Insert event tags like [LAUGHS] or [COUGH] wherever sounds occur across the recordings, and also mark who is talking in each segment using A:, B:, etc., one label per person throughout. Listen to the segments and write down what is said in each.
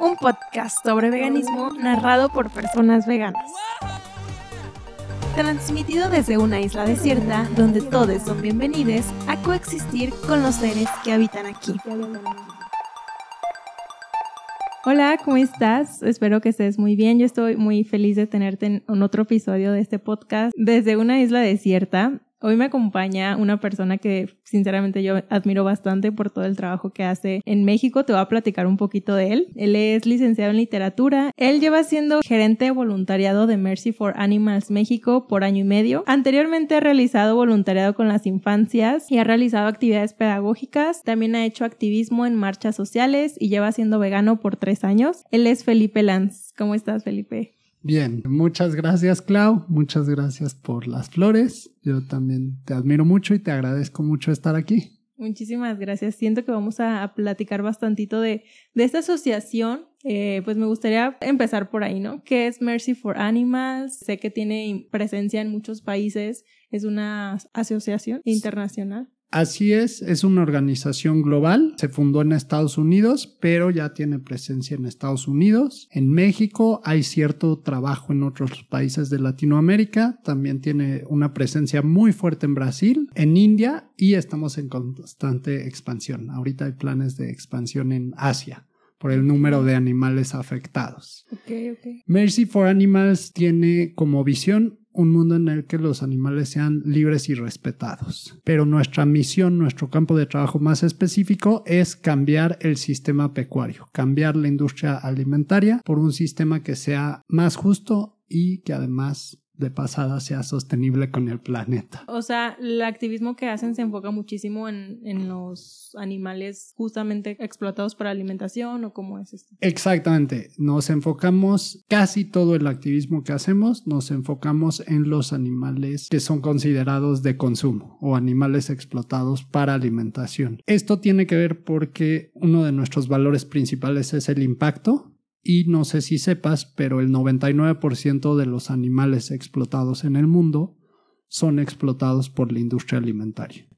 A: un podcast sobre veganismo narrado por personas veganas. Transmitido desde una isla desierta donde todos son bienvenidos a coexistir con los seres que habitan aquí. Hola, ¿cómo estás? Espero que estés muy bien. Yo estoy muy feliz de tenerte en otro episodio de este podcast desde una isla desierta. Hoy me acompaña una persona que sinceramente yo admiro bastante por todo el trabajo que hace en México. Te voy a platicar un poquito de él. Él es licenciado en literatura. Él lleva siendo gerente de voluntariado de Mercy for Animals México por año y medio. Anteriormente ha realizado voluntariado con las infancias y ha realizado actividades pedagógicas. También ha hecho activismo en marchas sociales y lleva siendo vegano por tres años. Él es Felipe Lanz. ¿Cómo estás, Felipe?
B: Bien, muchas gracias Clau, muchas gracias por las flores. Yo también te admiro mucho y te agradezco mucho estar aquí.
A: Muchísimas gracias. Siento que vamos a, platicar bastantito de, de esta asociación. Eh, pues me gustaría empezar por ahí, ¿no? ¿Qué es Mercy for Animals? Sé que tiene presencia en muchos países. Es una asociación internacional.
B: Así es, es una organización global, se fundó en Estados Unidos, pero ya tiene presencia en Estados Unidos. En México hay cierto trabajo en otros países de Latinoamérica, también tiene una presencia muy fuerte en Brasil, en India y estamos en constante expansión. Ahorita hay planes de expansión en Asia por el número de animales afectados. Mercy for Animals tiene como visión un mundo en el que los animales sean libres y respetados. Pero nuestra misión, nuestro campo de trabajo más específico es cambiar el sistema pecuario, cambiar la industria alimentaria por un sistema que sea más justo y que además de pasada sea sostenible con el planeta.
A: O sea, el activismo que hacen se enfoca muchísimo en, en los animales justamente explotados para alimentación o cómo es esto.
B: Exactamente, nos enfocamos casi todo el activismo que hacemos, nos enfocamos en los animales que son considerados de consumo o animales explotados para alimentación. Esto tiene que ver porque uno de nuestros valores principales es el impacto y no sé si sepas, pero el 99% de los animales explotados en el mundo son explotados por la industria alimentaria.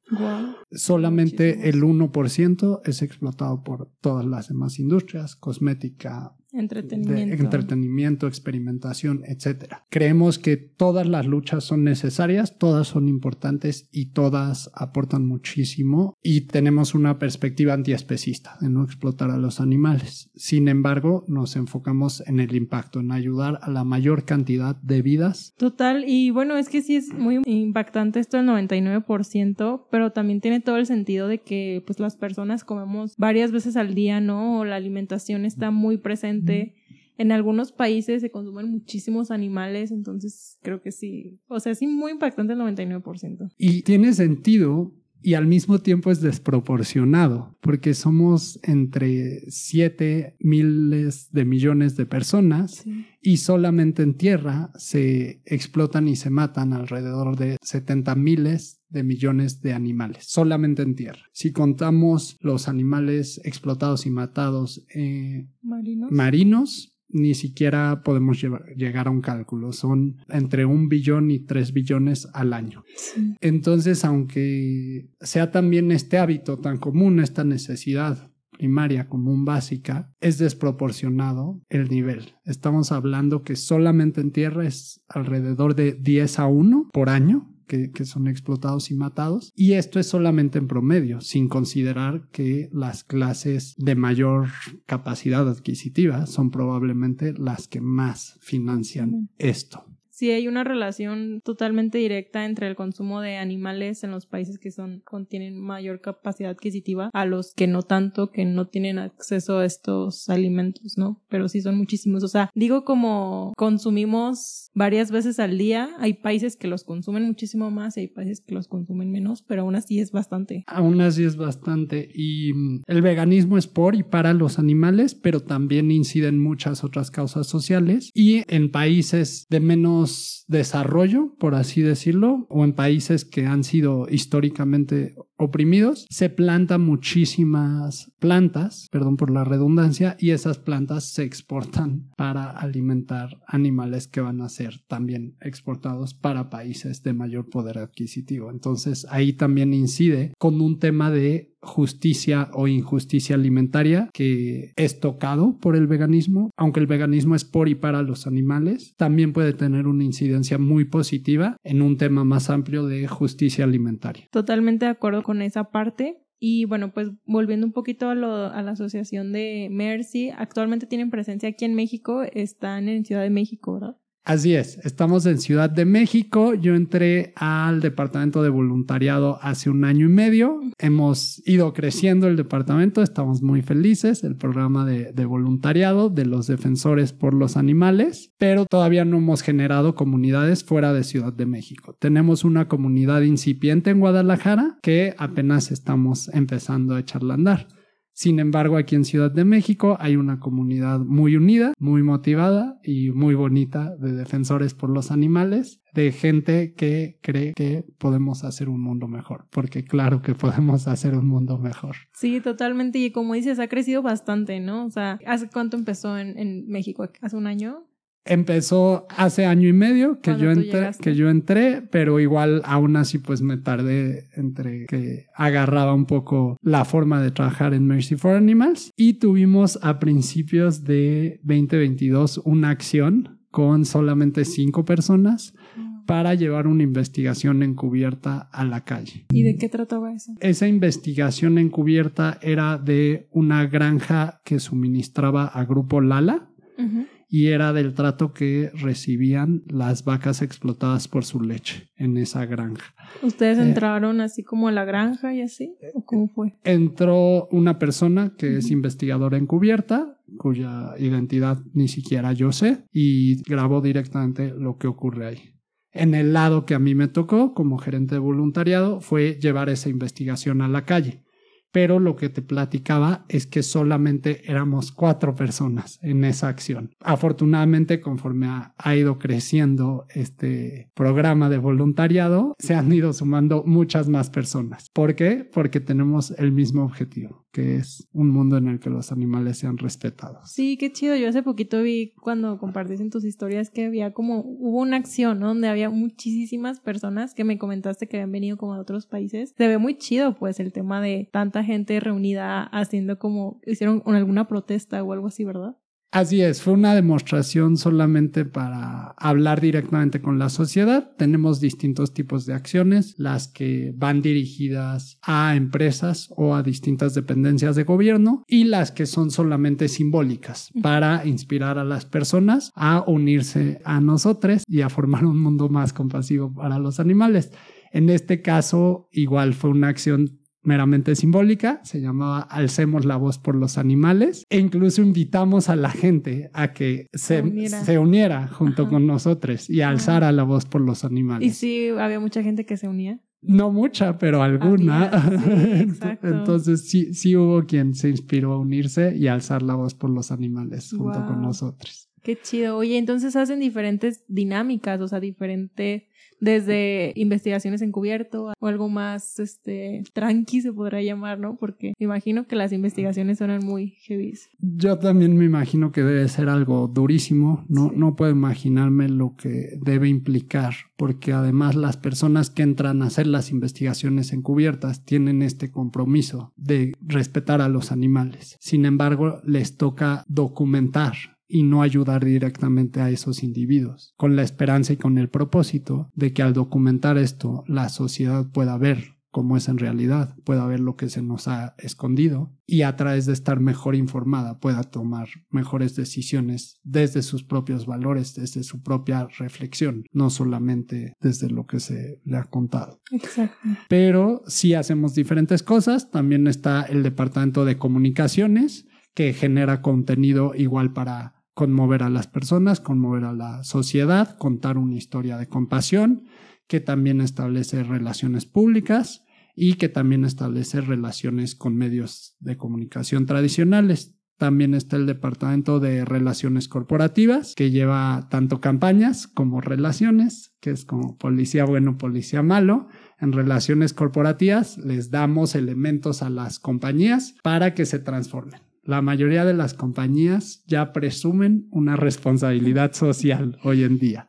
B: Solamente el 1% es explotado por todas las demás industrias, cosmética,
A: Entretenimiento.
B: entretenimiento, experimentación, etc. Creemos que todas las luchas son necesarias, todas son importantes y todas aportan muchísimo y tenemos una perspectiva antiespecista de no explotar a los animales. Sin embargo, nos enfocamos en el impacto, en ayudar a la mayor cantidad de vidas.
A: Total, y bueno, es que sí es muy impactante esto del 99%, pero también tiene todo el sentido de que pues las personas comemos varias veces al día, ¿no? O la alimentación está muy presente en algunos países se consumen muchísimos animales, entonces creo que sí. O sea, sí, muy impactante el 99%.
B: Y tiene sentido y al mismo tiempo es desproporcionado, porque somos entre 7 miles de millones de personas y solamente en tierra se explotan y se matan alrededor de 70 miles de millones de animales, solamente en tierra. Si contamos los animales explotados y matados eh, marinos ni siquiera podemos llegar a un cálculo. Son entre un billón y tres billones al año. Entonces, aunque sea también este hábito tan común, esta necesidad primaria común básica, es desproporcionado el nivel. Estamos hablando que solamente en tierra es alrededor de 10 a 1 por año que, son explotados y matados. Y esto es solamente en promedio, sin considerar que las clases de mayor capacidad adquisitiva son probablemente las que más financian esto
A: sí hay una relación totalmente directa entre el consumo de animales en los países que son contienen mayor capacidad adquisitiva a los que no tanto, que no tienen acceso a estos alimentos, ¿no? Pero sí son muchísimos. O sea, digo como consumimos varias veces al día, hay países que los consumen muchísimo más y hay países que los consumen menos, pero aún así es bastante.
B: Aún así es bastante. Y mm, el veganismo es por y para los animales, pero también inciden muchas otras causas sociales y en países de menos desarrollo, por así decirlo, o en países que han sido históricamente oprimidos, se plantan muchísimas plantas, perdón por la redundancia, y esas plantas se exportan para alimentar animales que van a ser también exportados para países de mayor poder adquisitivo. Entonces ahí también incide con un tema de justicia o injusticia alimentaria que es tocado por el veganismo, aunque el veganismo es por y para los animales, también puede tener una incidencia muy positiva en un tema más amplio de justicia alimentaria.
A: Totalmente de acuerdo con esa parte. Y bueno, pues volviendo un poquito a, a la asociación de Mercy, actualmente tienen presencia aquí en México, están en Ciudad de México, ¿verdad?
B: Así es, estamos en Ciudad de México. Yo entré al departamento de voluntariado hace un año y medio. Hemos ido creciendo el departamento, estamos muy felices, el programa de, voluntariado de los defensores por los animales, pero todavía no hemos generado comunidades fuera de Ciudad de México. Tenemos una comunidad incipiente en Guadalajara que apenas estamos empezando a echarla a andar. Sin embargo, aquí en Ciudad de México hay una comunidad muy unida, muy motivada y muy bonita de defensores por los animales, de gente que cree que podemos hacer un mundo mejor, porque claro que podemos hacer un mundo mejor.
A: Sí, totalmente. Y como dices, ha crecido bastante, ¿no? O sea, ¿hace cuánto empezó en, en México? ¿Hace un año?
B: Empezó hace año y medio que yo entré, que yo entré, pero igual aún así pues me tardé entre que agarraba un poco la forma de trabajar en Mercy for Animals y tuvimos a principios de 2022 una acción con solamente cinco personas mm. para llevar una investigación encubierta a la calle.
A: ¿Y de qué trataba eso?
B: Esa investigación encubierta era de una granja que suministraba a Grupo Lala y era del trato que recibían las vacas explotadas por su leche en esa granja.
A: ¿Ustedes eh, entraron así como a la granja y así? ¿O cómo fue?
B: Entró una persona que es investigadora encubierta, cuya identidad ni siquiera yo sé, y grabó directamente lo que ocurre ahí. En el lado que a mí me tocó como gerente de voluntariado fue llevar esa investigación a la calle pero lo que te platicaba es que solamente éramos cuatro personas en esa acción. Afortunadamente, conforme ha, ido creciendo este programa de voluntariado, se han ido sumando muchas más personas. ¿Por qué? Porque tenemos el mismo objetivo, que es un mundo en el que los animales sean respetados.
A: Sí, qué chido. Yo hace poquito vi cuando compartiste en tus historias que había como, hubo una acción. Donde había muchísimas personas que me comentaste que habían venido como de otros países. Se ve muy chido, pues, el tema de tanta gente reunida haciendo como, hicieron alguna protesta o algo así, ¿verdad?
B: Así es, fue una demostración solamente para hablar directamente con la sociedad. Tenemos distintos tipos de acciones, las que van dirigidas a empresas o a distintas dependencias de gobierno y las que son solamente simbólicas para inspirar a las personas a unirse a nosotros y a formar un mundo más compasivo para los animales. En este caso, igual fue una acción meramente simbólica, se llamaba Alcemos la voz por los animales e incluso invitamos a la gente a que se, se uniera junto con nosotros y alzara la voz por los animales.
A: ¿Y si había mucha gente que se unía?
B: No mucha, pero alguna. [LAUGHS] Entonces sí, sí hubo quien se inspiró a unirse y alzar la voz por los animales junto con nosotros.
A: Qué chido. Oye, entonces hacen diferentes dinámicas, o sea, diferente desde investigaciones encubierto o algo más este tranqui se podrá llamar, ¿no? Porque me imagino que las investigaciones suenan muy heavy.
B: Yo también me imagino que debe ser algo durísimo, no no puedo imaginarme lo que debe implicar, porque además las personas que entran a hacer las investigaciones encubiertas tienen este compromiso de respetar a los animales. Sin embargo, les toca documentar y no ayudar directamente a esos individuos, con la esperanza y con el propósito de que al documentar esto la sociedad pueda ver cómo es en realidad, pueda ver lo que se nos ha escondido y a través de estar mejor informada pueda tomar mejores decisiones desde sus propios valores, desde su propia reflexión, no solamente desde lo que se le ha contado.
A: Exacto.
B: Pero si hacemos diferentes cosas, también está el departamento de comunicaciones que genera contenido igual para conmover a las personas, conmover a la sociedad, contar una historia de compasión, que también establece relaciones públicas y que también establece relaciones con medios de comunicación tradicionales. También está el Departamento de Relaciones Corporativas, que lleva tanto campañas como relaciones, que es como policía bueno, policía malo, en relaciones corporativas les damos elementos a las compañías para que se transformen. La mayoría de las compañías ya presumen una responsabilidad social hoy en día.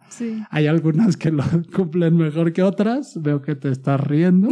B: Hay algunas que lo [LAUGHS] cumplen mejor que otras, veo que te estás riendo,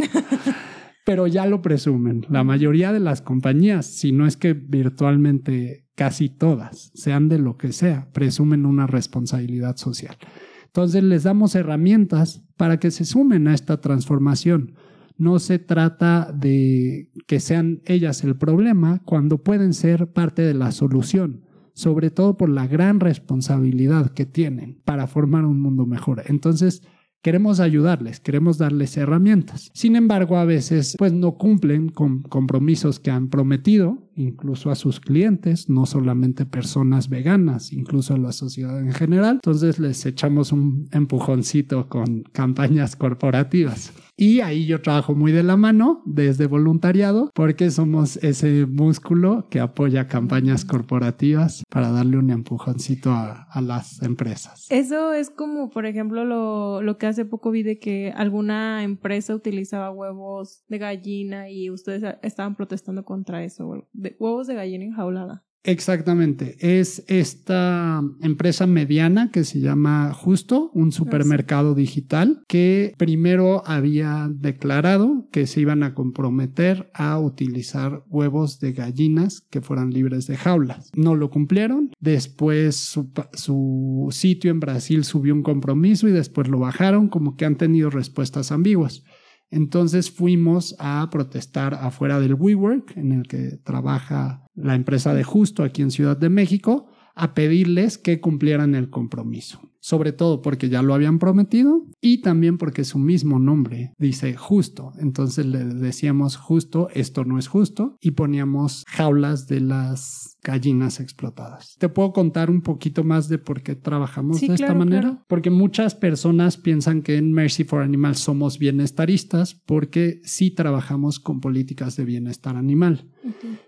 B: [LAUGHS] pero ya lo presumen. La mayoría de las compañías, si no es que virtualmente casi todas, sean de lo que sea, presumen una responsabilidad social. Entonces les damos herramientas para que se sumen a esta transformación. No se trata de que sean ellas el problema cuando pueden ser parte de la solución, sobre todo por la gran responsabilidad que tienen para formar un mundo mejor. Entonces, Queremos ayudarles, queremos darles herramientas. Sin embargo, a veces pues no cumplen con compromisos que han prometido, incluso a sus clientes, no solamente personas veganas, incluso a la sociedad en general. Entonces les echamos un empujoncito con campañas corporativas. Y ahí yo trabajo muy de la mano desde voluntariado porque somos ese músculo que apoya campañas corporativas para darle un empujoncito a, las empresas.
A: Eso es como, por ejemplo, lo, lo que hace poco vi de que alguna empresa utilizaba huevos de gallina y ustedes estaban protestando contra eso, de, huevos de gallina enjaulada.
B: Exactamente. Es esta empresa mediana que se llama Justo, un supermercado digital, que primero había declarado que se iban a comprometer a utilizar huevos de gallinas que fueran libres de jaulas. No lo cumplieron. Después su, sitio en Brasil subió un compromiso y después lo bajaron, como que han tenido respuestas ambiguas. Entonces fuimos a protestar afuera del WeWork, en el que trabaja la empresa de Justo aquí en Ciudad de México, a pedirles que cumplieran el compromiso. Sobre todo porque ya lo habían prometido y también porque su mismo nombre dice justo. Entonces le decíamos justo, esto no es justo y poníamos jaulas de las gallinas explotadas. Te puedo contar un poquito más de por qué trabajamos de esta manera, porque muchas personas piensan que en Mercy for Animals somos bienestaristas porque sí trabajamos con políticas de bienestar animal.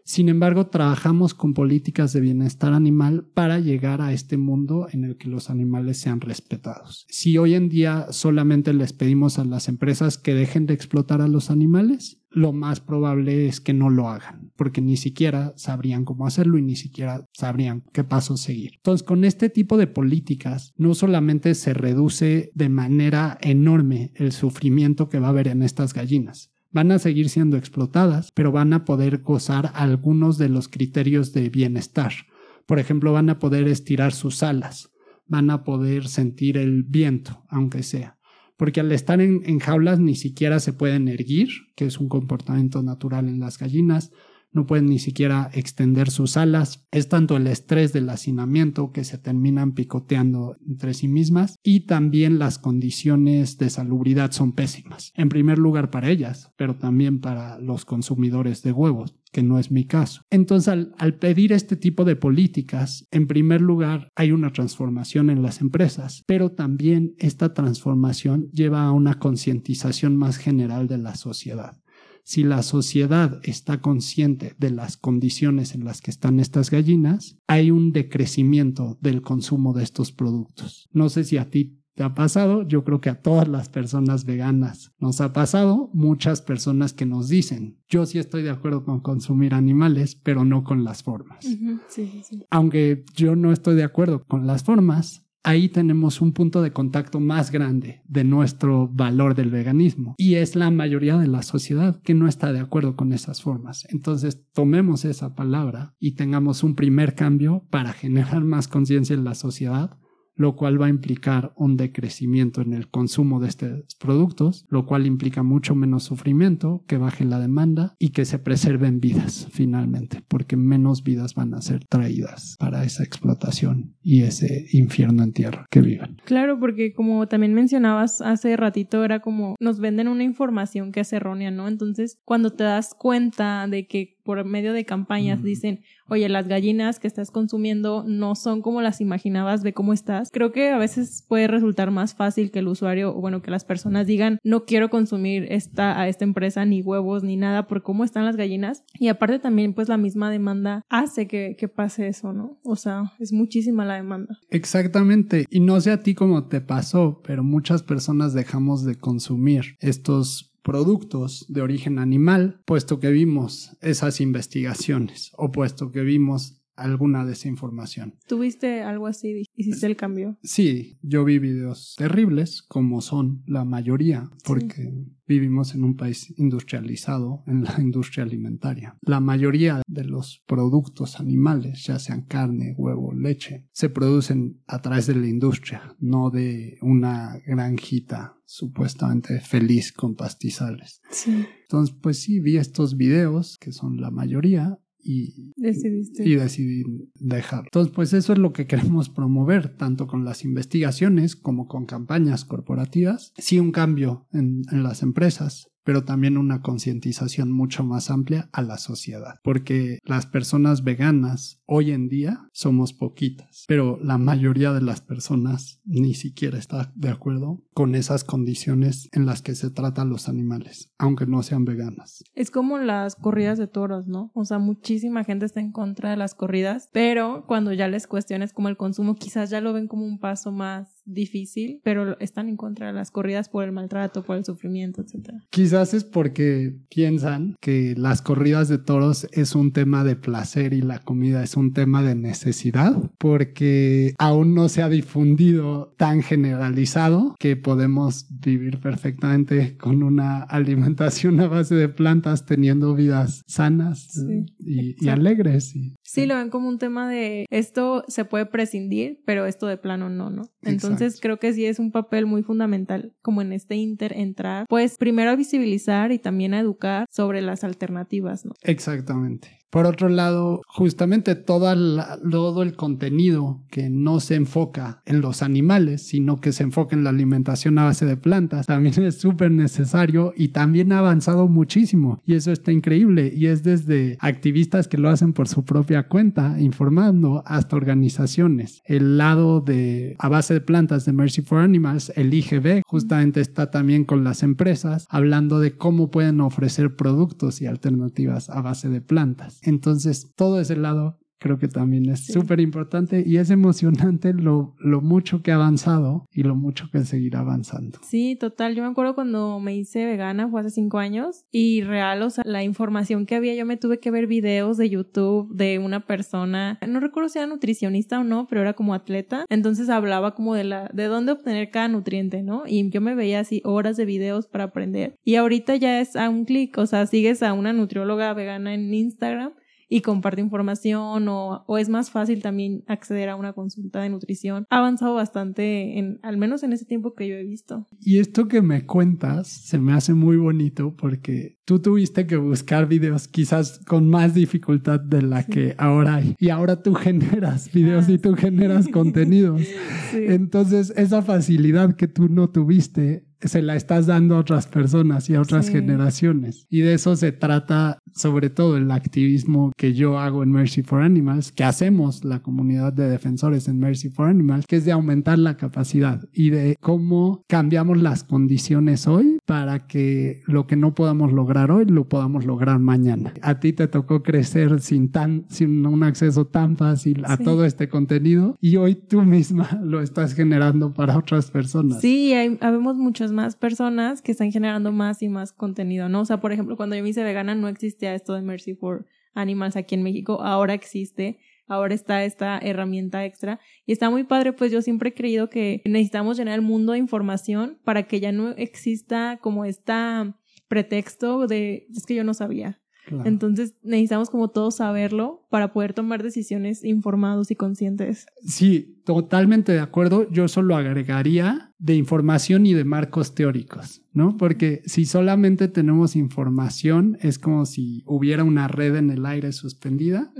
B: Sin embargo, trabajamos con políticas de bienestar animal para llegar a este mundo en el que los animales sean respetados. Si hoy en día solamente les pedimos a las empresas que dejen de explotar a los animales, lo más probable es que no lo hagan, porque ni siquiera sabrían cómo hacerlo y ni siquiera sabrían qué pasos seguir. Entonces, con este tipo de políticas, no solamente se reduce de manera enorme el sufrimiento que va a haber en estas gallinas, van a seguir siendo explotadas, pero van a poder gozar algunos de los criterios de bienestar. Por ejemplo, van a poder estirar sus alas, van a poder sentir el viento, aunque sea porque al estar en, jaulas ni siquiera se pueden erguir, que es un comportamiento natural en las gallinas, no pueden ni siquiera extender sus alas. Es tanto el estrés del hacinamiento que se terminan picoteando entre sí mismas y también las condiciones de salubridad son pésimas. En primer lugar para ellas, pero también para los consumidores de huevos que no es mi caso. Entonces, al, al, pedir este tipo de políticas, en primer lugar, hay una transformación en las empresas, pero también esta transformación lleva a una concientización más general de la sociedad si la sociedad está consciente de las condiciones en las que están estas gallinas, hay un decrecimiento del consumo de estos productos. No sé si a ti te ha pasado, yo creo que a todas las personas veganas nos ha pasado, muchas personas que nos dicen, yo sí estoy de acuerdo con consumir animales, pero no con las formas. Aunque yo no estoy de acuerdo con las formas, ahí tenemos un punto de contacto más grande de nuestro valor del veganismo y es la mayoría de la sociedad que no está de acuerdo con esas formas. Entonces tomemos esa palabra y tengamos un primer cambio para generar más conciencia en la sociedad lo cual va a implicar un decrecimiento en el consumo de estos productos, lo cual implica mucho menos sufrimiento, que baje la demanda y que se preserven vidas finalmente, porque menos vidas van a ser traídas para esa explotación y ese infierno en tierra que viven.
A: Claro, porque como también mencionabas hace ratito, era como nos venden una información que es errónea, ¿no? Entonces, cuando te das cuenta de que por medio de campañas dicen, oye, las gallinas que estás consumiendo no son como las imaginabas de cómo estás. Creo que a veces puede resultar más fácil que el usuario, o bueno, que las personas digan, no quiero consumir esta, a esta empresa ni huevos ni nada por cómo están las gallinas. Y aparte también, pues la misma demanda hace que, que pase eso, ¿no? O sea, es muchísima la demanda.
B: Exactamente. Y no sé a ti cómo te pasó, pero muchas personas dejamos de consumir estos productos de origen animal, puesto que vimos esas investigaciones o puesto que vimos alguna desinformación.
A: ¿Tuviste algo así? ¿Hiciste el cambio?
B: Sí, yo vi videos terribles, como son la mayoría, porque vivimos en un país industrializado, en la [LAUGHS] industria alimentaria. La mayoría de los productos animales, ya sean carne, huevo, leche, se producen a través de la industria, no de una granjita supuestamente feliz con pastizales.
A: Sí.
B: Entonces, pues sí, vi estos videos, que son la mayoría, y, y decidí dejar. Entonces, pues eso es lo que queremos promover, tanto con las investigaciones como con campañas corporativas. Sí, un cambio en, en las empresas, pero también una concientización mucho más amplia a la sociedad, porque las personas veganas hoy en día somos poquitas, pero la mayoría de las personas ni siquiera está de acuerdo con esas condiciones en las que se tratan los animales, aunque no sean veganas.
A: Es como las corridas de toros, ¿no? O sea, muchísima gente está en contra de las corridas, pero cuando ya les cuestiones como el consumo, quizás ya lo ven como un paso más difícil, pero están en contra de las corridas por el maltrato, por el sufrimiento, etc.
B: Quizás es porque piensan que las corridas de toros es un tema de placer y la comida es un tema de necesidad, porque aún no se ha difundido tan generalizado que podemos vivir perfectamente con una alimentación a base de plantas teniendo vidas sanas y, alegres.
A: Sí, lo ven como un tema de esto se puede prescindir, pero esto de plano no, ¿no? Entonces creo que sí es un papel muy fundamental como en este inter entrar, pues primero a visibilizar y también a educar sobre las alternativas, ¿no?
B: Exactamente. Por otro lado, justamente todo el contenido que no se enfoca en los animales, sino que se enfoca en la alimentación a base de plantas, también es súper necesario y también ha avanzado muchísimo. Y eso está increíble. Y es desde activistas que lo hacen por su propia cuenta, informando, hasta organizaciones. El lado de a base de plantas de Mercy for Animals, el IGB, justamente está también con las empresas, hablando de cómo pueden ofrecer productos y alternativas a base de plantas. Entonces, todo ese lado creo que también es súper importante y es emocionante lo, lo mucho que ha avanzado y lo mucho que seguirá avanzando.
A: Sí, total. Yo me acuerdo cuando me hice vegana, fue hace cinco años, y real, o sea, la información que había, yo me tuve que ver videos de YouTube de una persona, no recuerdo si era nutricionista o no, pero era como atleta, entonces hablaba como de la, de dónde obtener cada nutriente, ¿no? Y yo me veía así horas de videos para aprender. Y ahorita ya es a un clic, o sea, sigues a una nutrióloga vegana en Instagram y comparte información o, o, es más fácil también acceder a una consulta de nutrición. Ha avanzado bastante, en, al menos en ese tiempo que yo he visto.
B: Y esto que me cuentas se me hace muy bonito porque tú tuviste que buscar videos quizás con más dificultad de la que ahora hay. Y ahora tú generas videos y tú generas [LAUGHS] contenidos. Entonces, esa facilidad que tú no tuviste se la estás dando a otras personas y a otras generaciones. Y de eso se trata sobre todo el activismo que yo hago en Mercy for Animals, que hacemos la comunidad de defensores en Mercy for Animals, que es de aumentar la capacidad y de cómo cambiamos las condiciones hoy para que lo que no podamos lograr hoy lo podamos lograr mañana. A ti te tocó crecer sin tan sin un acceso tan fácil a todo este contenido y hoy tú misma [LAUGHS] lo estás generando para otras personas.
A: Sí, hay, habemos muchos más personas que están generando más y más contenido, ¿no? O sea, por ejemplo, cuando yo me hice vegana no existía esto de Mercy for Animals aquí en México, ahora existe, ahora está esta herramienta extra y está muy padre, pues yo siempre he creído que necesitamos llenar el mundo de información para que ya no exista como esta pretexto de es que yo no sabía. Entonces necesitamos como todos saberlo para poder tomar decisiones informados y conscientes.
B: Sí, totalmente de acuerdo. Yo solo agregaría de información y de marcos teóricos, ¿no? Porque si solamente tenemos información, es como si hubiera una red en el aire suspendida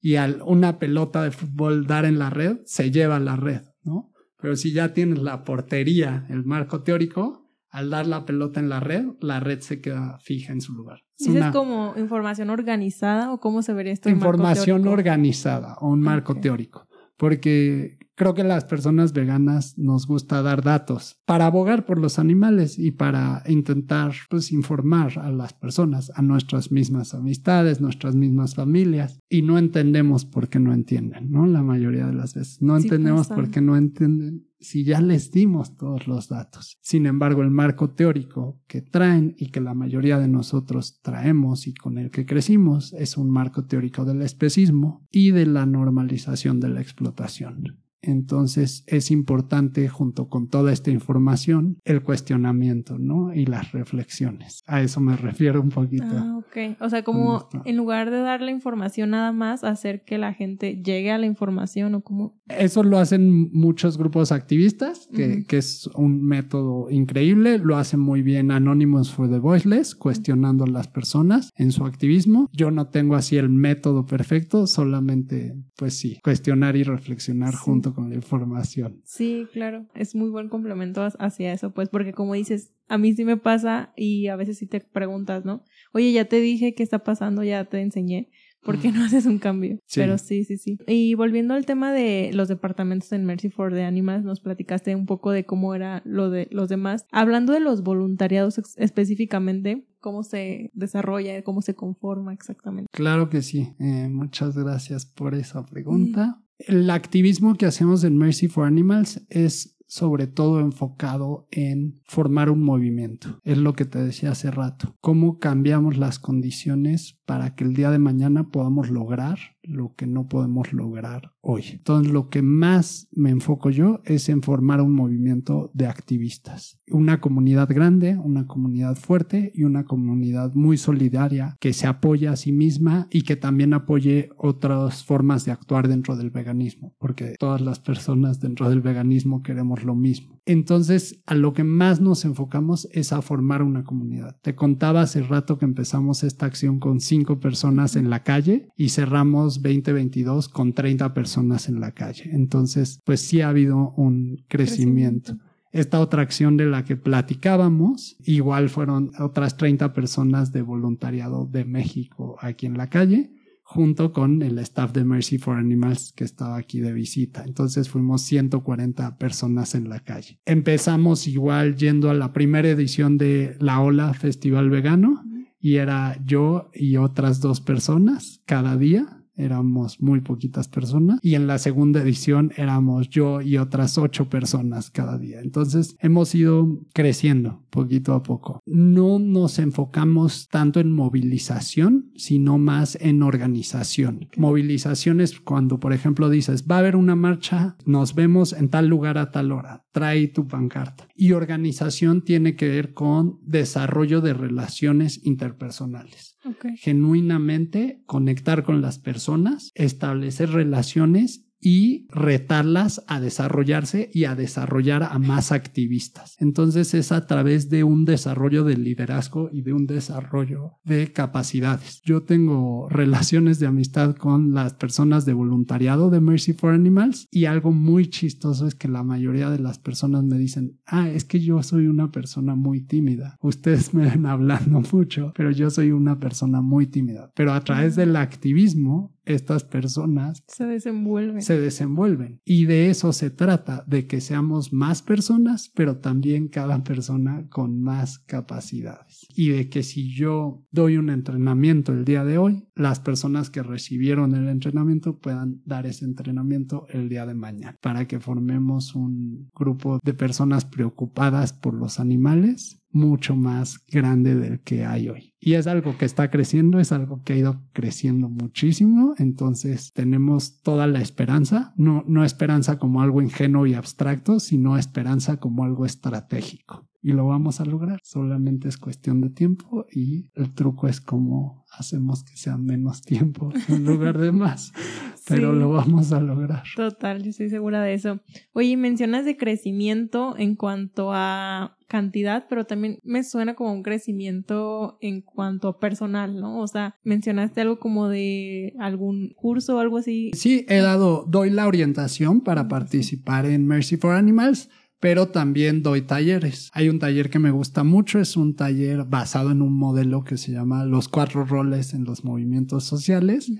B: y al una pelota de fútbol dar en la red, se lleva la red, ¿no? Pero si ya tienes la portería, el marco teórico, al dar la pelota en la red, la red se queda fija en su lugar.
A: Es, es como información organizada o cómo se vería esto?
B: Información organizada o un marco teórico. Porque creo que las personas veganas nos gusta dar datos para abogar por los animales y para intentar pues informar a las personas, a nuestras mismas amistades, nuestras mismas familias y no entendemos por qué no entienden, ¿no? La mayoría de las veces. No entendemos por qué no entienden si ya les dimos todos los datos. Sin embargo, el marco teórico que traen y que la mayoría de nosotros traemos y con el que crecimos es un marco teórico del especismo y de la normalización de la explotación. Entonces es importante, junto con toda esta información, el cuestionamiento, ¿no? Y las reflexiones. A eso me refiero un poquito.
A: Ah, ok. O sea, como en lugar de dar la información nada más, hacer que la gente llegue a la información o como...
B: Eso lo hacen muchos grupos activistas, que, que es un método increíble. Lo hacen muy bien Anonymous for the Voiceless, cuestionando a las personas en su activismo. Yo no tengo así el método perfecto, solamente, pues sí, cuestionar y reflexionar junto con la información.
A: Sí, claro, es muy buen complemento hacia eso, pues porque como dices, a mí sí me pasa y a veces sí te preguntas, ¿no? Oye, ya te dije qué está pasando, ya te enseñé. ¿Por qué no haces un cambio? Pero sí, sí, sí. Y volviendo al tema de los departamentos en Mercy for the Animals, nos platicaste un poco de cómo era lo de los demás. Hablando de los voluntariados específicamente, cómo se desarrolla, cómo se conforma exactamente.
B: Claro que sí. Eh, muchas gracias por esa pregunta. El activismo que hacemos en Mercy for Animals es sobre todo enfocado en formar un movimiento. Es lo que te decía hace rato. Cómo cambiamos las condiciones para que el día de mañana podamos lograr lo que no podemos lograr hoy. Entonces, lo que más me enfoco yo es en formar un movimiento de activistas. Una comunidad grande, una comunidad fuerte y una comunidad muy solidaria que se apoya a sí misma y que también apoye otras formas de actuar dentro del veganismo, porque todas las personas dentro del veganismo queremos lo mismo. Entonces, a lo que más nos enfocamos es a formar una comunidad. Te contaba hace rato que empezamos esta acción con cinco personas en la calle y cerramos 2022 con 30 personas en la calle. Entonces, pues sí ha habido un crecimiento. Esta otra acción de la que platicábamos, igual fueron otras 30 personas de voluntariado de México aquí en la calle junto con el staff de Mercy for Animals que estaba aquí de visita. Entonces fuimos 140 personas en la calle. Empezamos igual yendo a la primera edición de La Ola Festival Vegano y era yo y otras dos personas cada día éramos muy poquitas personas y en la segunda edición éramos yo y otras ocho personas cada día. Entonces hemos ido creciendo poquito a poco. No nos enfocamos tanto en movilización, sino más en organización. Movilización es cuando, por ejemplo, dices, va a haber una marcha, nos vemos en tal lugar a tal hora, trae tu pancarta. Y organización tiene que ver con desarrollo de relaciones interpersonales. Genuinamente conectar con las personas, establecer relaciones y retarlas a desarrollarse y a desarrollar a más activistas. Entonces es a través de un desarrollo del liderazgo y de un desarrollo de capacidades. Yo tengo relaciones de amistad con las personas de voluntariado de Mercy for Animals y algo muy chistoso es que la mayoría de las personas me dicen, ah, es que yo soy una persona muy tímida. Ustedes me ven hablando [LAUGHS] mucho, pero yo soy una persona muy tímida. Pero a través del activismo estas personas
A: se desenvuelven.
B: Se desenvuelven. Y de eso se trata, de que seamos más personas, pero también cada persona con más capacidades. Y de que si yo doy un entrenamiento el día de hoy, las personas que recibieron el entrenamiento puedan dar ese entrenamiento el día de mañana, para que formemos un grupo de personas preocupadas por los animales mucho más grande del que hay hoy. Y es algo que está creciendo, es algo que ha ido creciendo muchísimo, entonces tenemos toda la esperanza, no, no esperanza como algo ingenuo y abstracto, sino esperanza como algo estratégico. Y lo vamos a lograr, solamente es cuestión de tiempo y el truco es cómo hacemos que sea menos tiempo en lugar de más, [LAUGHS] pero lo vamos a lograr.
A: Total, yo estoy segura de eso. Oye, mencionas de crecimiento en cuanto a cantidad, pero también me suena como un crecimiento en cuanto a personal, ¿no? O sea, mencionaste algo como de algún curso o algo así.
B: Sí, he dado, doy la orientación para participar en Mercy for Animals pero también doy talleres. Hay un taller que me gusta mucho, es un taller basado en un modelo que se llama Los cuatro roles en los movimientos sociales,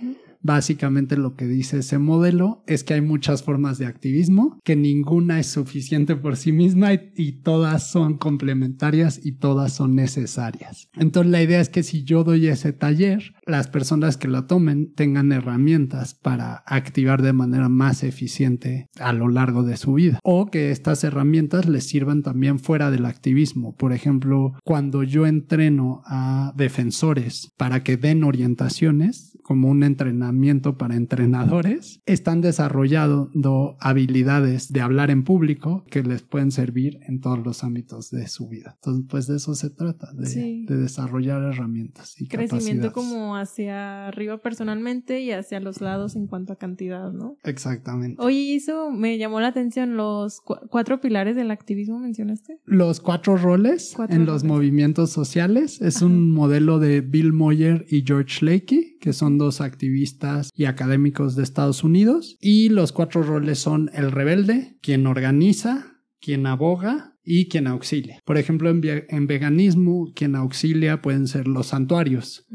B: Básicamente lo que dice ese modelo es que hay muchas formas de activismo, que ninguna es suficiente por sí misma y, todas son complementarias y todas son necesarias. Entonces la idea es que si yo doy ese taller, las personas que lo tomen tengan herramientas para activar de manera más eficiente a lo largo de su vida o que estas herramientas les sirvan también fuera del activismo. Por ejemplo, cuando yo entreno a defensores para que den orientaciones, como un entrenamiento para entrenadores, están desarrollando habilidades de hablar en público que les pueden servir en todos los ámbitos de su vida. Entonces, pues de eso se trata, de, desarrollar herramientas y
A: Crecimiento como hacia arriba personalmente y hacia los lados en cuanto a cantidad, ¿no?
B: Exactamente.
A: Oye, eso me llamó la atención, los cuatro pilares del activismo mencionaste.
B: Los cuatro roles en los movimientos sociales es un modelo de Bill Moyer y George Lakey que son dos activistas y académicos de Estados Unidos. Y los cuatro roles son el rebelde, quien organiza, quien aboga y quien auxilia. Por ejemplo, en, veganismo, quien auxilia pueden ser los santuarios.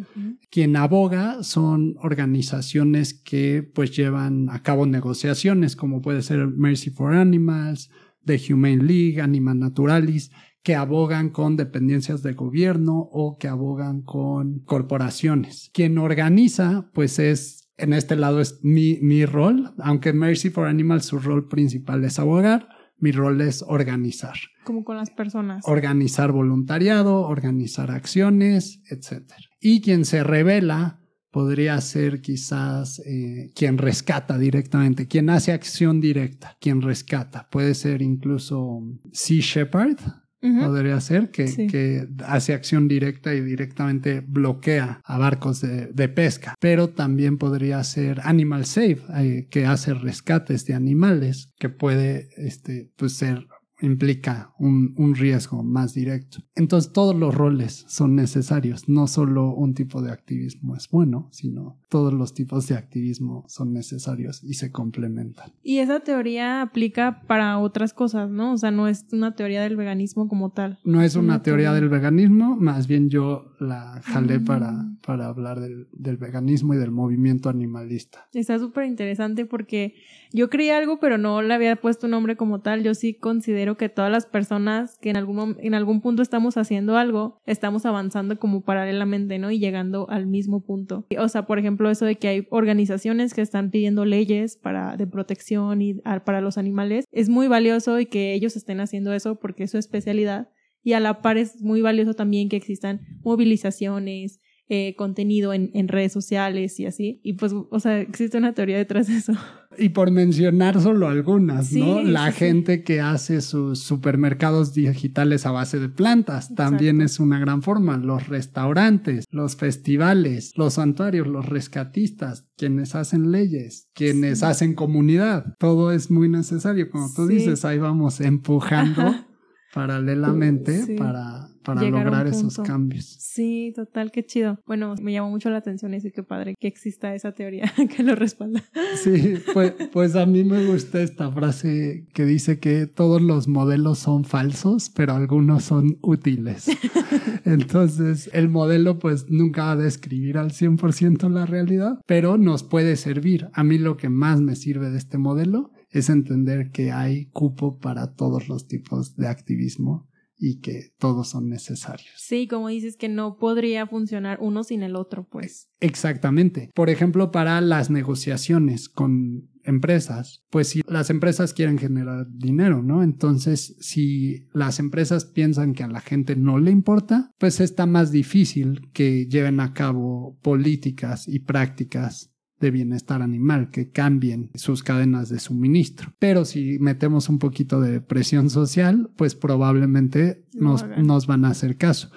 B: Quien aboga son organizaciones que pues llevan a cabo negociaciones, como puede ser Mercy for Animals, The Humane League, Anima Naturalis, que abogan con dependencias de gobierno o que abogan con corporaciones. Quien organiza, pues es, en este lado es mi, mi rol, aunque Mercy for Animals su rol principal es abogar, mi rol es organizar.
A: Como con las personas.
B: Organizar voluntariado, organizar acciones, etc. Y quien se revela podría ser quizás eh, quien rescata directamente, quien hace acción directa, quien rescata. Puede ser incluso Sea Shepherd, podría ser, que, hace acción directa y directamente bloquea a barcos de, pesca. Pero también podría ser Animal Safe, eh, que hace rescates de animales, que puede este, pues, ser implica un, un, riesgo más directo. Entonces todos los roles son necesarios, no solo un tipo de activismo es bueno, sino todos los tipos de activismo son necesarios y se complementan.
A: Y esa teoría aplica para otras cosas, ¿no? O sea, no es una teoría del veganismo como tal.
B: No es una, teoría, del veganismo, más bien yo la jalé ah. para, para hablar del, del veganismo y del movimiento animalista.
A: Está súper interesante porque yo creí algo, pero no le había puesto un nombre como tal. Yo sí considero que todas las personas que en algún, en algún punto estamos haciendo algo, estamos avanzando como paralelamente, ¿no? Y llegando al mismo punto. O sea, por ejemplo, eso de que hay organizaciones que están pidiendo leyes para, de protección y para los animales, es muy valioso y que ellos estén haciendo eso porque es su especialidad. Y a la par es muy valioso también que existan movilizaciones, eh, contenido en, en, redes sociales y así. Y pues, o sea, existe una teoría detrás de eso.
B: Y por mencionar solo algunas, ¿no? La gente que hace sus supermercados digitales a base de plantas también es una gran forma. Los restaurantes, los festivales, los santuarios, los rescatistas, quienes hacen leyes, quienes hacen comunidad. Todo es muy necesario. Como tú dices, ahí vamos empujando [LAUGHS] paralelamente para, para lograr esos cambios.
A: Sí, total, qué chido. Bueno, me llamó mucho la atención y qué padre que exista esa teoría [LAUGHS] que lo respalda.
B: Sí, pues, pues a mí me gusta esta frase que dice que todos los modelos son falsos, pero algunos son útiles. [LAUGHS] Entonces, el modelo pues nunca va a describir al 100% la realidad, pero nos puede servir. A mí lo que más me sirve de este modelo es entender que hay cupo para todos los tipos de activismo y que todos son necesarios.
A: Sí, como dices que no podría funcionar uno sin el otro, pues.
B: Exactamente. Por ejemplo, para las negociaciones con empresas, pues si las empresas quieren generar dinero, ¿no? Entonces, si las empresas piensan que a la gente no le importa, pues está más difícil que lleven a cabo políticas y prácticas de bienestar animal, que cambien sus cadenas de suministro. Pero si metemos un poquito de presión social, pues probablemente nos, nos van a hacer caso.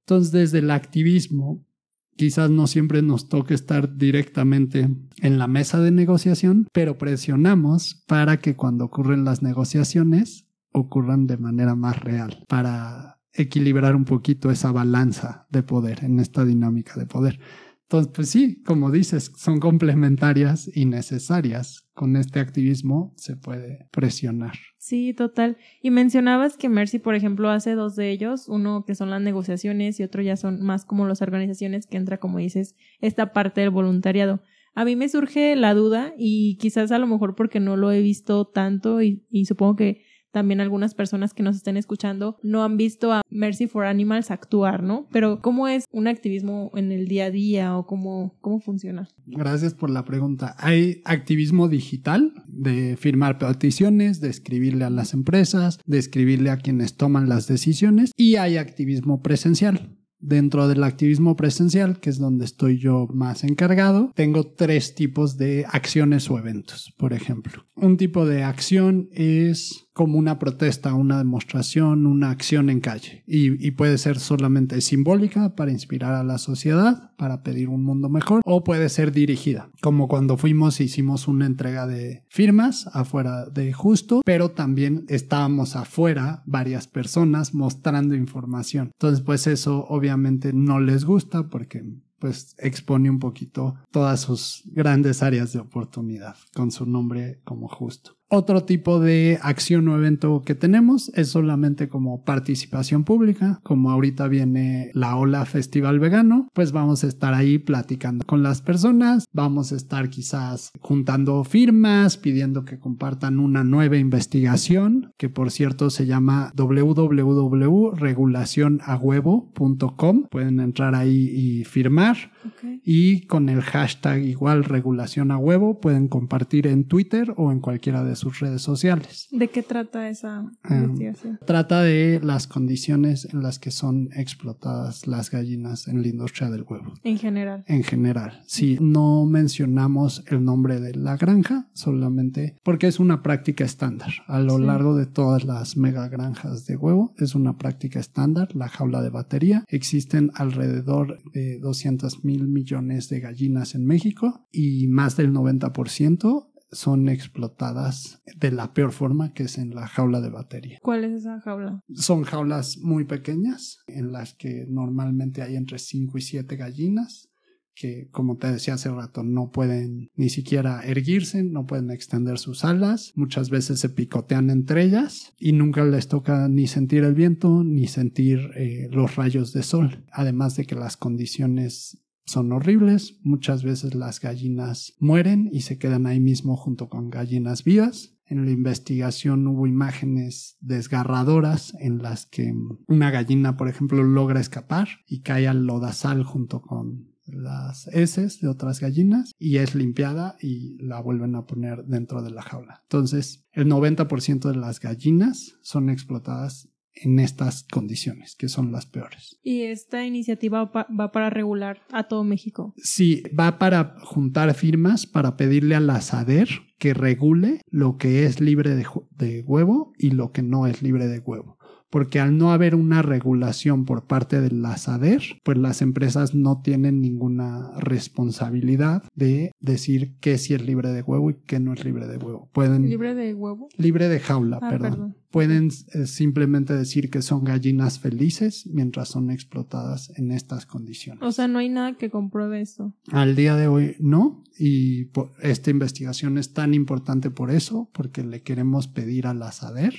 B: Entonces, desde el activismo, quizás no siempre nos toque estar directamente en la mesa de negociación, pero presionamos para que cuando ocurren las negociaciones ocurran de manera más real, para equilibrar un poquito esa balanza de poder en esta dinámica de poder. Entonces, pues sí, como dices, son complementarias y necesarias. Con este activismo se puede presionar.
A: Sí, total. Y mencionabas que Mercy, por ejemplo, hace dos de ellos, uno que son las negociaciones y otro ya son más como las organizaciones que entra, como dices, esta parte del voluntariado. A mí me surge la duda y quizás a lo mejor porque no lo he visto tanto y, y supongo que también algunas personas que nos estén escuchando no han visto a Mercy for Animals actuar, ¿no? Pero ¿cómo es un activismo en el día a día o cómo, cómo funciona?
B: Gracias por la pregunta. Hay activismo digital de firmar peticiones, de escribirle a las empresas, de escribirle a quienes toman las decisiones y hay activismo presencial Dentro del activismo presencial, que es donde estoy yo más encargado, tengo tres tipos de acciones o eventos, por ejemplo. Un tipo de acción es como una protesta, una demostración, una acción en calle. Y, puede ser solamente simbólica para inspirar a la sociedad, para pedir un mundo mejor, o puede ser dirigida, como cuando fuimos e hicimos una entrega de firmas afuera de justo, pero también estábamos afuera varias personas mostrando información. Entonces, pues eso obviamente no les gusta porque pues expone un poquito todas sus grandes áreas de oportunidad con su nombre como justo. Otro tipo de acción o evento que tenemos es solamente como participación pública, como ahorita viene la Ola Festival Vegano, pues vamos a estar ahí platicando con las personas, vamos a estar quizás juntando firmas, pidiendo que compartan una nueva investigación, que por cierto se llama www.regulacionahuevo.com, pueden entrar ahí y firmar. Y con el hashtag igual regulación a huevo pueden compartir en Twitter o en cualquiera de sus redes sociales.
A: ¿De qué trata esa em, investigación?
B: trata de las condiciones en las que son explotadas las gallinas en la industria del huevo.
A: En general.
B: En general. Sí, no mencionamos el nombre de la granja, solamente porque es una práctica estándar. A lo largo de todas las mega granjas de huevo es una práctica estándar, la jaula de batería. Existen alrededor de 200 mil millones de gallinas en México y más del 90% son explotadas de la peor forma que es en la jaula de batería.
A: ¿Cuál es esa jaula?
B: Son jaulas muy pequeñas en las que normalmente hay entre 5 y 7 gallinas que, como te decía hace rato, no pueden ni siquiera erguirse, no pueden extender sus alas, muchas veces se picotean entre ellas y nunca les toca ni sentir el viento ni sentir eh, los rayos de sol, además de que las condiciones son horribles. Muchas veces las gallinas mueren y se quedan ahí mismo junto con gallinas vivas. En la investigación hubo imágenes desgarradoras en las que una gallina, por ejemplo, logra escapar y cae al lodazal junto con las heces de otras gallinas y es limpiada y la vuelven a poner dentro de la jaula. Entonces, el 90% de las gallinas son explotadas en estas condiciones, que son las peores.
A: ¿Y esta iniciativa va para regular a todo México?
B: Sí, va para juntar firmas para pedirle a la SADER que regule lo que es libre de, de huevo y lo que no es libre de huevo porque al no haber una regulación por parte de la SADER, pues las empresas no tienen ninguna responsabilidad de decir qué sí es libre de huevo y qué no es libre de huevo. Pueden
A: libre de huevo,
B: libre de jaula, ah, perdón. Pueden eh, simplemente decir que son gallinas felices mientras son explotadas en estas condiciones.
A: O sea, no hay nada que compruebe eso.
B: Al día de hoy no, y esta investigación es tan importante por eso, porque le queremos pedir a la SADER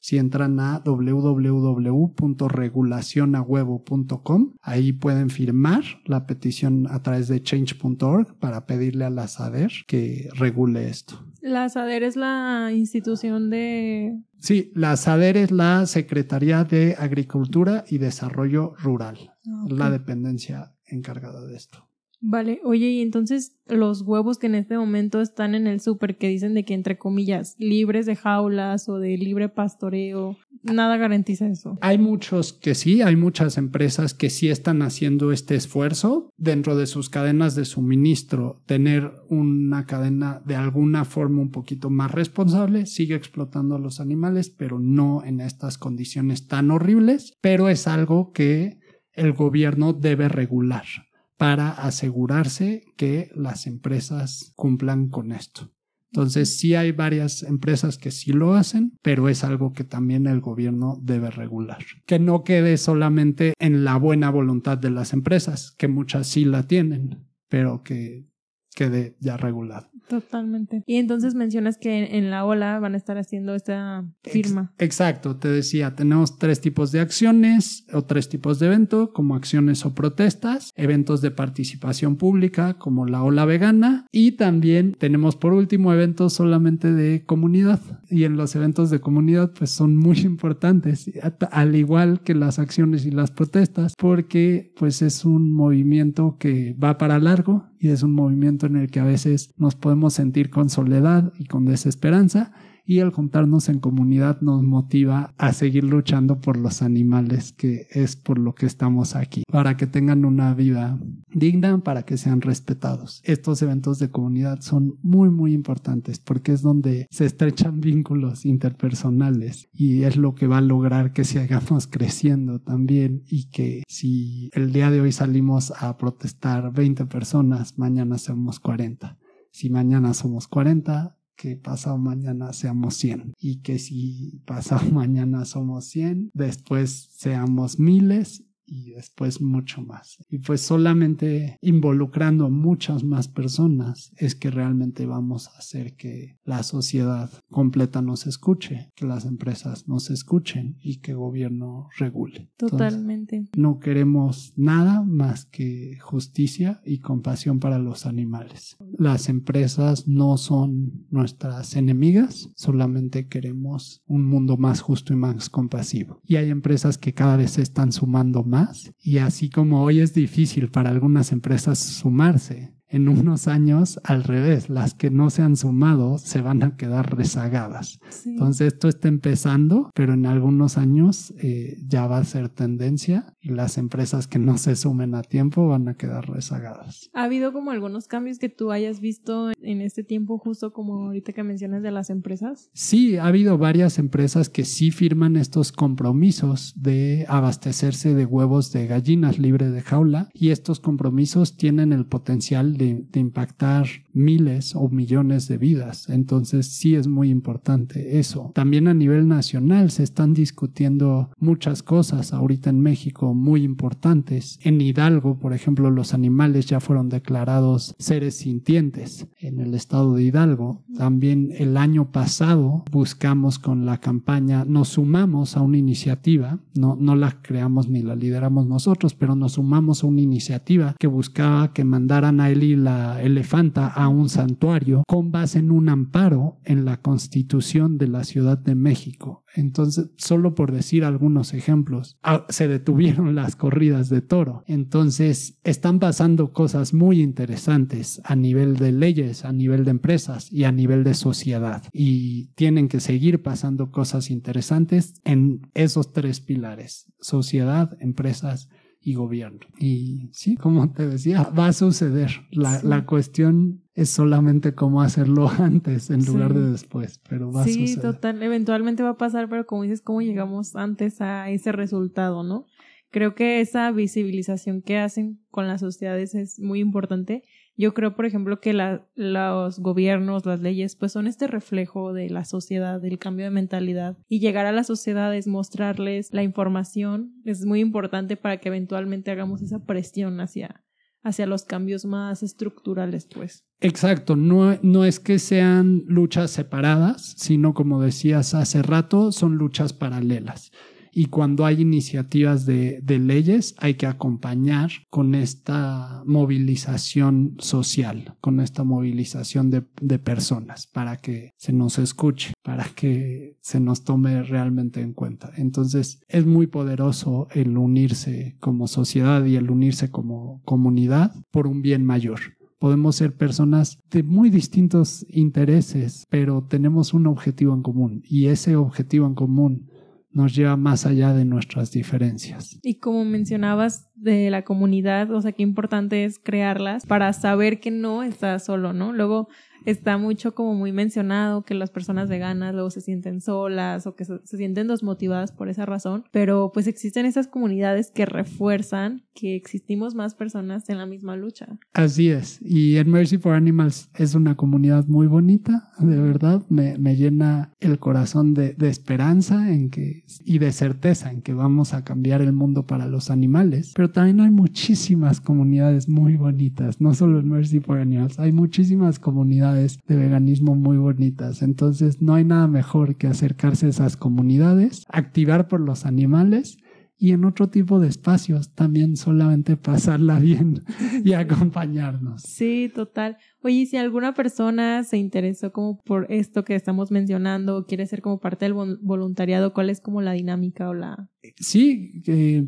B: si entran a www.regulacionahuevo.com, ahí pueden firmar la petición a través de change.org para pedirle a la SADER que regule esto.
A: La SADER es la institución de...
B: Sí, la SADER es la Secretaría de Agricultura y Desarrollo Rural, ah, la dependencia encargada de esto.
A: Vale, oye, y entonces los huevos que en este momento están en el súper, que dicen de que entre comillas, libres de jaulas o de libre pastoreo, nada garantiza eso.
B: Hay muchos que sí, hay muchas empresas que sí están haciendo este esfuerzo dentro de sus cadenas de suministro, tener una cadena de alguna forma un poquito más responsable, sigue explotando a los animales, pero no en estas condiciones tan horribles, pero es algo que el gobierno debe regular para asegurarse que las empresas cumplan con esto. Entonces sí hay varias empresas que sí lo hacen, pero es algo que también el gobierno debe regular. Que no quede solamente en la buena voluntad de las empresas, que muchas sí la tienen, pero que quede ya regulado.
A: Totalmente. Y entonces mencionas que en la ola van a estar haciendo esta firma.
B: exacto, te decía, tenemos tres tipos de acciones o tres tipos de eventos, como acciones o protestas, eventos de participación pública como la ola vegana y también tenemos por último eventos solamente de comunidad y en los eventos de comunidad pues son muy [LAUGHS] importantes, al igual que las acciones y las protestas, porque pues es un movimiento que va para largo y es un movimiento en el que a veces nos podemos sentir con soledad y con desesperanza y el juntarnos en comunidad nos motiva a seguir luchando por los animales, que es por lo que estamos aquí, para que tengan una vida digna, para que sean respetados. Estos eventos de comunidad son muy, muy importantes porque es donde se estrechan [LAUGHS] vínculos interpersonales y es lo que va a lograr que sigamos creciendo también y que si el día de hoy salimos a protestar 20 personas, mañana somos 40. Si mañana somos 40, que pasado mañana seamos 100 y que si pasado [LAUGHS] mañana somos 100, después seamos miles y después mucho más. Y pues solamente involucrando a muchas más personas es que realmente vamos a hacer que la sociedad completa nos escuche, que las empresas nos escuchen y que el gobierno regule.
A: Totalmente.
B: no queremos nada más que justicia y compasión para los animales. Las empresas no son nuestras enemigas, solamente queremos un mundo más justo y más compasivo. Y hay empresas que cada vez se están sumando más y así como hoy es difícil para algunas empresas sumarse, en unos años al revés, las que no se han sumado se van a quedar rezagadas. Entonces esto está empezando, pero en algunos años eh, ya va a ser tendencia y las empresas que no se sumen a tiempo van a quedar rezagadas.
A: ¿Ha habido como algunos cambios que tú hayas visto en este tiempo, justo como ahorita que mencionas de las empresas?
B: Sí, ha habido varias empresas que sí firman estos compromisos de abastecerse de huevos de gallinas libre de jaula y estos compromisos tienen el potencial de, impactar miles o millones de vidas. Entonces sí es muy importante eso. También a nivel nacional se están discutiendo muchas cosas ahorita en México muy importantes. En Hidalgo, por ejemplo, los animales ya fueron declarados seres sintientes en el estado de Hidalgo. También el año pasado buscamos con la campaña, nos sumamos a una iniciativa, no, no la creamos ni la lideramos nosotros, pero nos sumamos a una iniciativa que buscaba que mandaran a él la elefanta a un santuario con base en un amparo en la constitución de la Ciudad de México. Entonces, solo por decir algunos ejemplos, ah, se detuvieron las corridas de toro. Entonces, están pasando cosas muy interesantes a nivel de leyes, a nivel de empresas y a nivel de sociedad. Y tienen que seguir pasando cosas interesantes en esos tres pilares, sociedad, empresas y gobierno. Y sí, como te decía, va a suceder. La, la cuestión es solamente cómo hacerlo [LAUGHS] antes en lugar de después, pero va a suceder. Sí,
A: total, eventualmente va a pasar, pero como dices, cómo llegamos antes a ese resultado, ¿no? Creo que esa visibilización que hacen con las sociedades es muy importante yo creo, por ejemplo, que los gobiernos, las leyes, pues son este reflejo de la sociedad, del cambio de mentalidad. Y llegar a las sociedades, mostrarles la información, es muy importante para que eventualmente hagamos esa presión hacia, hacia los cambios más estructurales, pues.
B: Exacto, no, no es que sean luchas separadas, sino como decías hace rato, son luchas paralelas y cuando hay iniciativas de, leyes hay que acompañar con esta movilización social, con esta movilización de, de personas para que se nos escuche, para que se nos tome realmente en cuenta. Entonces es muy poderoso el unirse como sociedad y el unirse como comunidad por un bien mayor podemos ser personas de muy distintos intereses, pero tenemos un objetivo en común y ese objetivo en común nos lleva más allá de nuestras diferencias.
A: Y como mencionabas de la comunidad, o sea, qué importante es crearlas para saber que no estás solo, ¿no? Luego está mucho como muy mencionado que las personas veganas luego se sienten solas o que se, sienten desmotivadas por esa razón, pero pues existen esas comunidades que refuerzan que existimos más personas en la misma lucha.
B: Así es, y en Mercy for Animals es una comunidad muy bonita, de verdad, me, me llena el corazón de, de esperanza en que, y de certeza en que vamos a cambiar el mundo para los animales, pero también hay muchísimas comunidades muy bonitas, no solo en Mercy for Animals, hay muchísimas comunidades de veganismo muy bonitas. Entonces no hay nada mejor que acercarse a esas comunidades, activar por los animales y en otro tipo de espacios también solamente pasarla [LAUGHS] bien y acompañarnos.
A: Sí, total. Oye, si alguna persona se interesó como por esto que estamos mencionando o quiere ser como parte del voluntariado, ¿cuál es como la dinámica o la...
B: Sí,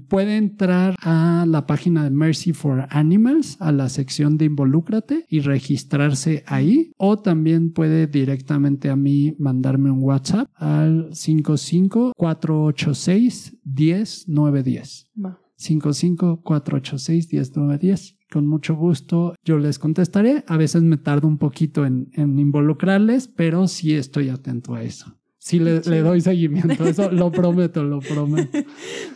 B: puede entrar a la página de Mercy for Animals, a la sección de Involúcrate y registrarse ahí. O también puede directamente a mí mandarme un WhatsApp al 55486 10910. Va. 55486 Con mucho gusto yo les contestaré. A veces me tardo un poquito en, en involucrarles, pero sí estoy atento a eso. Sí, le, doy seguimiento, eso lo [LAUGHS] prometo, lo prometo.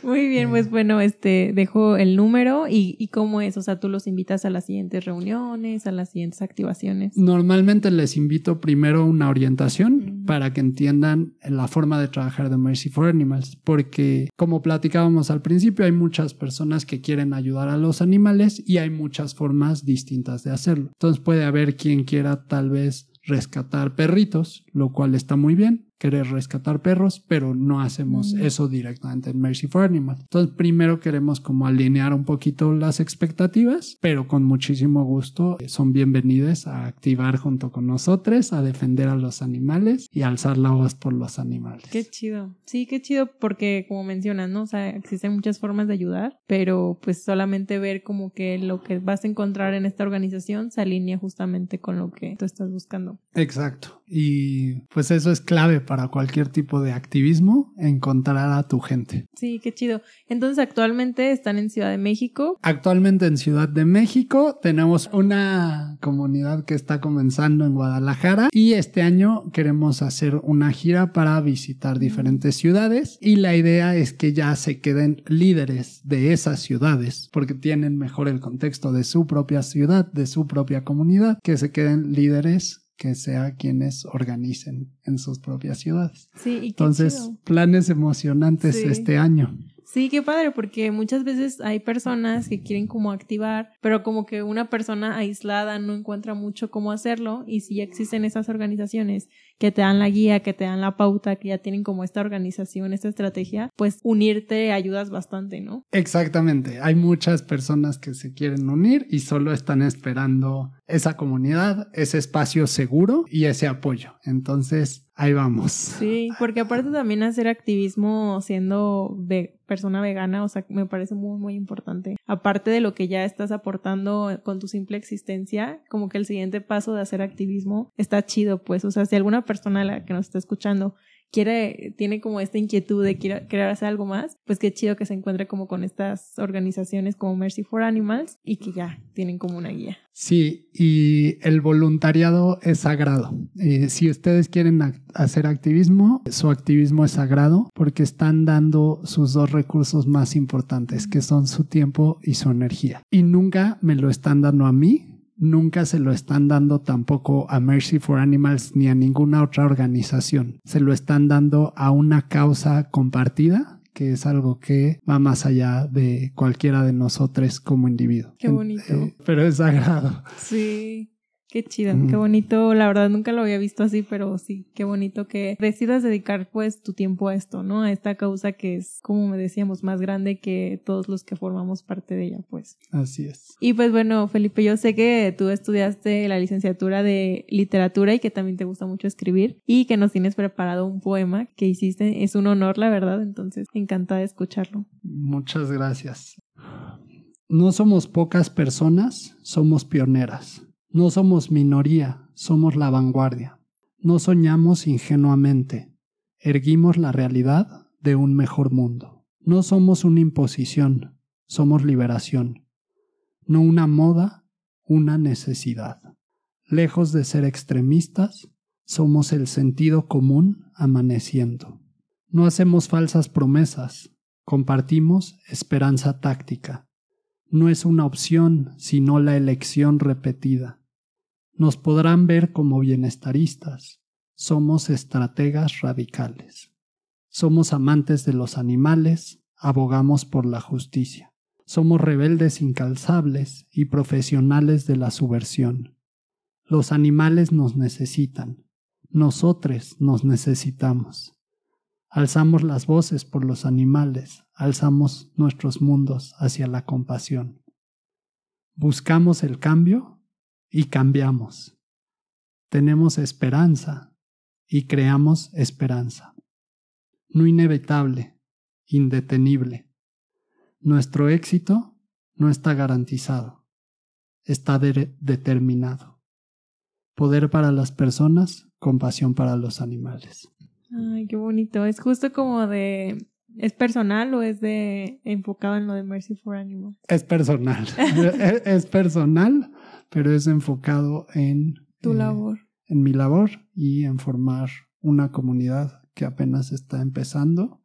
A: Muy bien, pues bueno, este, dejo el número y, y cómo es, o sea, tú los invitas a las siguientes reuniones, a las siguientes activaciones.
B: Normalmente les invito primero una orientación para que entiendan la forma de trabajar de Mercy for Animals, porque como platicábamos al principio, hay muchas personas que quieren ayudar a los animales y hay muchas formas distintas de hacerlo. Entonces puede haber quien quiera tal vez rescatar perritos, lo cual está muy bien querer rescatar perros, pero no hacemos mm. eso directamente en Mercy for Animals. Entonces, primero queremos como alinear un poquito las expectativas, pero con muchísimo gusto eh, son bienvenidas a activar junto con nosotros, a defender a los animales y alzar la voz por los animales.
A: Qué chido. Sí, qué chido porque como mencionas, ¿no? O sea, existen muchas formas de ayudar, pero pues solamente ver como que lo que vas a encontrar en esta organización se alinea justamente con lo que tú estás buscando.
B: Exacto. Y pues eso es clave para para cualquier tipo de activismo, encontrar a tu gente.
A: Sí, qué chido. Entonces, actualmente están en Ciudad de México.
B: Actualmente en Ciudad de México tenemos una comunidad que está comenzando en Guadalajara y este año queremos hacer una gira para visitar diferentes ciudades y la idea es que ya se queden líderes de esas ciudades porque tienen mejor el contexto de su propia ciudad, de su propia comunidad, que se queden líderes que sea quienes organicen en sus propias ciudades.
A: Sí, y
B: Entonces, planes emocionantes este año.
A: Sí, qué padre, porque muchas veces hay personas que quieren como activar, pero como que una persona aislada no encuentra mucho cómo hacerlo y si ya existen esas organizaciones que te dan la guía, que te dan la pauta, que ya tienen como esta organización, esta estrategia, pues unirte ayudas bastante, ¿no?
B: Exactamente, hay muchas personas que se quieren unir y solo están esperando esa comunidad, ese espacio seguro y ese apoyo. Entonces, ahí vamos.
A: Sí, porque aparte también hacer activismo siendo persona vegana, o sea, me parece muy, muy importante. Aparte de lo que ya estás aportando con tu simple existencia, como que el siguiente paso de hacer activismo está chido, pues, o sea, si alguna persona la que nos está escuchando quiere, tiene como esta inquietud de querer hacer algo más, pues qué chido que se encuentre como con estas organizaciones como Mercy for Animals y que ya tienen como una guía.
B: Sí, y el voluntariado es sagrado. Eh, si ustedes quieren hacer activismo, su activismo es sagrado porque están dando sus dos recursos más importantes, que son su tiempo y su energía. Y nunca me lo están dando a mí, nunca se lo están dando tampoco a Mercy for Animals ni a ninguna otra organización. Se lo están dando a una causa compartida que es algo que va más allá de cualquiera de nosotros como individuo.
A: Qué bonito. Eh,
B: pero es sagrado.
A: Sí. Qué chido, qué bonito. La verdad nunca lo había visto así, pero sí, qué bonito que decidas dedicar pues tu tiempo a esto, ¿no? A esta causa que es, como me decíamos, más grande que todos los que formamos parte de ella, pues.
B: Así es.
A: Y pues bueno, Felipe, yo sé que tú estudiaste la licenciatura de literatura y que también te gusta mucho escribir y que nos tienes preparado un poema que hiciste. Es un honor, la verdad, entonces encantada de escucharlo.
B: Muchas gracias. No somos pocas personas, somos pioneras. No somos minoría, somos la vanguardia. No soñamos ingenuamente, erguimos la realidad de un mejor mundo. No somos una imposición, somos liberación. No una moda, una necesidad. Lejos de ser extremistas, somos el sentido común amaneciendo. No hacemos falsas promesas, compartimos esperanza táctica. No es una opción, sino la elección repetida nos podrán ver como bienestaristas. Somos estrategas radicales. Somos amantes de los animales, abogamos por la justicia. Somos rebeldes incalzables y profesionales de la subversión. Los animales nos necesitan. Nosotros nos necesitamos. Alzamos las voces por los animales, alzamos nuestros mundos hacia la compasión. Buscamos el cambio y cambiamos. Tenemos esperanza y creamos esperanza. No inevitable, indetenible. Nuestro éxito no está garantizado, está determinado. Poder para las personas, compasión para los animales.
A: Ay, qué bonito. Es justo como de ¿Es personal o es de enfocado en lo de Mercy for Animals?
B: Es personal. [LAUGHS] es, personal, pero es enfocado en
A: tu eh, labor.
B: En mi labor y en formar una comunidad que apenas está empezando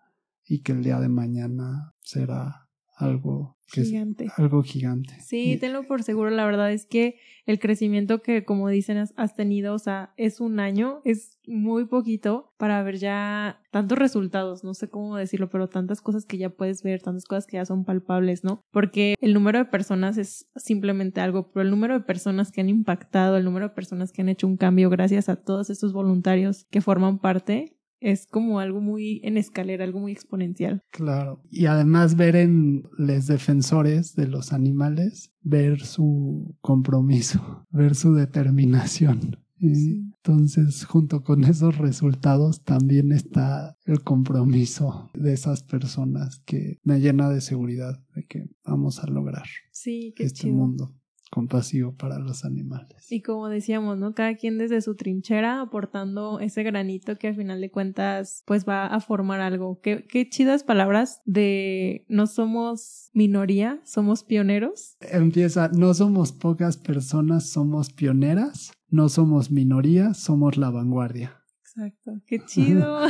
B: y que el día de mañana será algo gigante. algo gigante.
A: Sí, tenlo por seguro. La verdad es que el crecimiento que, como dicen, has, tenido, o sea, es un año, es muy poquito para ver ya tantos resultados, no sé cómo decirlo, pero tantas cosas que ya puedes ver, tantas cosas que ya son palpables, ¿no? Porque el número de personas es simplemente algo, pero el número de personas que han impactado, el número de personas que han hecho un cambio gracias a todos estos voluntarios que forman parte, es como algo muy en escalera, algo muy exponencial.
B: Claro. Y además ver en los defensores de los animales, ver su compromiso, [LAUGHS] ver su determinación. Y entonces, junto con esos resultados, también está el compromiso de esas personas que me llena de seguridad de que vamos a lograr
A: sí, qué
B: este mundo compasivo para los animales.
A: Y como decíamos, ¿no? Cada quien desde su trinchera aportando ese granito que al final de cuentas pues va a formar algo. Qué, qué chidas palabras de no somos minoría, somos pioneros.
B: Empieza, no somos pocas personas, somos pioneras, no somos minoría, somos la vanguardia.
A: Exacto, qué chido. [LAUGHS]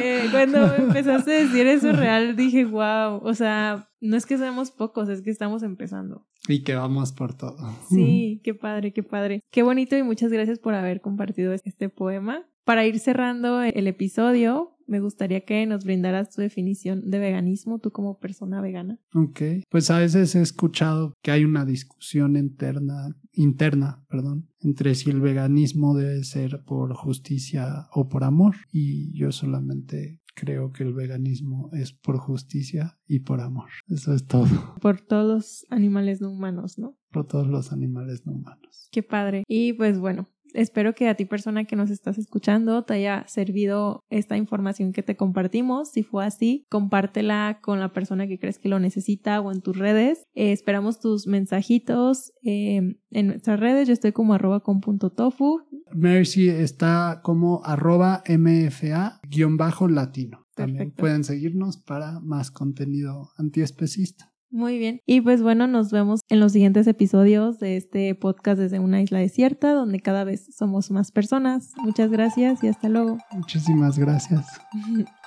A: Eh, cuando empezaste a decir eso real, dije, wow, o sea, no es que seamos pocos, es que estamos empezando.
B: Y que vamos por todo.
A: Sí, [LAUGHS] qué padre, qué padre. Qué bonito y muchas gracias por haber compartido este poema. Para ir cerrando el episodio, me gustaría que nos brindaras tu definición de veganismo, tú como persona vegana.
B: Ok, pues a veces he escuchado que hay una discusión interna, interna, perdón, entre si el veganismo debe ser por justicia o por amor, y yo solamente creo que el veganismo es por justicia y por amor. Eso es todo.
A: Por todos los animales no humanos, ¿no?
B: Por todos los animales no humanos.
A: Qué padre. Y pues bueno, Espero que a ti persona que nos estás escuchando te haya servido esta información que te compartimos. Si fue así, compártela con la persona que crees que lo necesita o en tus redes. Eh, esperamos tus mensajitos eh, en nuestras redes. Yo estoy como arroba con punto tofu.
B: Mercy está como arroba mfa-latino. También pueden seguirnos para más contenido antiespecista.
A: Muy bien. Y pues bueno, nos vemos en los siguientes episodios de este podcast desde una isla desierta, donde cada vez somos más personas. Muchas gracias y hasta luego.
B: Muchísimas gracias. [LAUGHS]